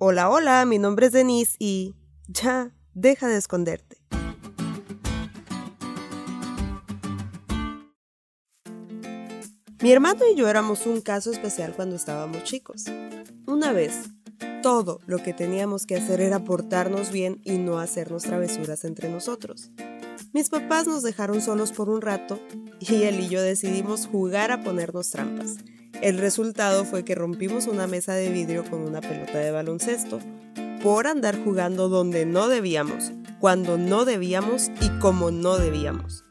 Hola, hola, mi nombre es Denise y... Ya, deja de esconderte. Mi hermano y yo éramos un caso especial cuando estábamos chicos. Una vez, todo lo que teníamos que hacer era portarnos bien y no hacernos travesuras entre nosotros. Mis papás nos dejaron solos por un rato y él y yo decidimos jugar a ponernos trampas. El resultado fue que rompimos una mesa de vidrio con una pelota de baloncesto por andar jugando donde no debíamos, cuando no debíamos y como no debíamos.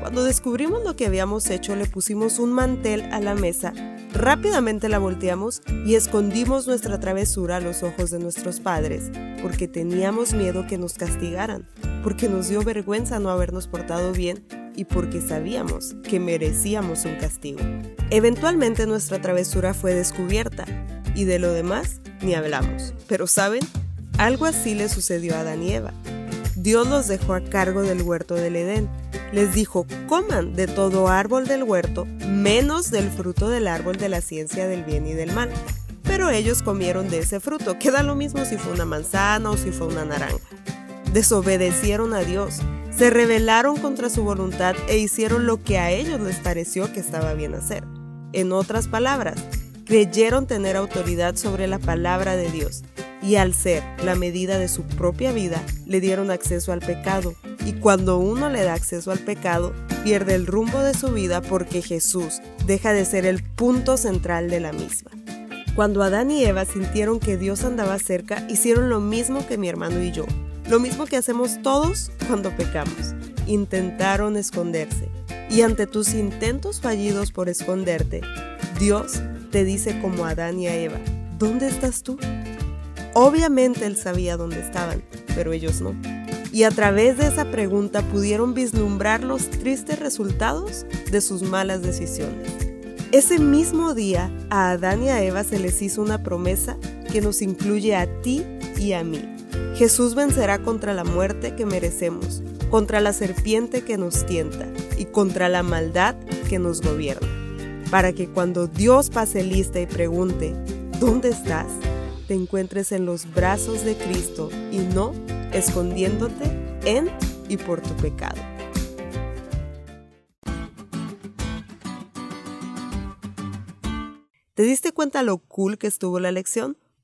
Cuando descubrimos lo que habíamos hecho, le pusimos un mantel a la mesa, rápidamente la volteamos y escondimos nuestra travesura a los ojos de nuestros padres, porque teníamos miedo que nos castigaran, porque nos dio vergüenza no habernos portado bien y porque sabíamos que merecíamos un castigo. Eventualmente nuestra travesura fue descubierta y de lo demás ni hablamos. Pero ¿saben? Algo así le sucedió a Adán y Eva. Dios los dejó a cargo del huerto del Edén. Les dijo, coman de todo árbol del huerto, menos del fruto del árbol de la ciencia del bien y del mal. Pero ellos comieron de ese fruto, queda lo mismo si fue una manzana o si fue una naranja. Desobedecieron a Dios, se rebelaron contra su voluntad e hicieron lo que a ellos les pareció que estaba bien hacer. En otras palabras, creyeron tener autoridad sobre la palabra de Dios y al ser la medida de su propia vida, le dieron acceso al pecado. Y cuando uno le da acceso al pecado, pierde el rumbo de su vida porque Jesús deja de ser el punto central de la misma. Cuando Adán y Eva sintieron que Dios andaba cerca, hicieron lo mismo que mi hermano y yo, lo mismo que hacemos todos cuando pecamos. Intentaron esconderse. Y ante tus intentos fallidos por esconderte, Dios te dice como a Adán y a Eva, ¿dónde estás tú? Obviamente él sabía dónde estaban, pero ellos no. Y a través de esa pregunta pudieron vislumbrar los tristes resultados de sus malas decisiones. Ese mismo día a Adán y a Eva se les hizo una promesa que nos incluye a ti y a mí. Jesús vencerá contra la muerte que merecemos, contra la serpiente que nos tienta y contra la maldad que nos gobierna. Para que cuando Dios pase lista y pregunte, ¿dónde estás? te encuentres en los brazos de Cristo y no escondiéndote en y por tu pecado. ¿Te diste cuenta lo cool que estuvo la lección?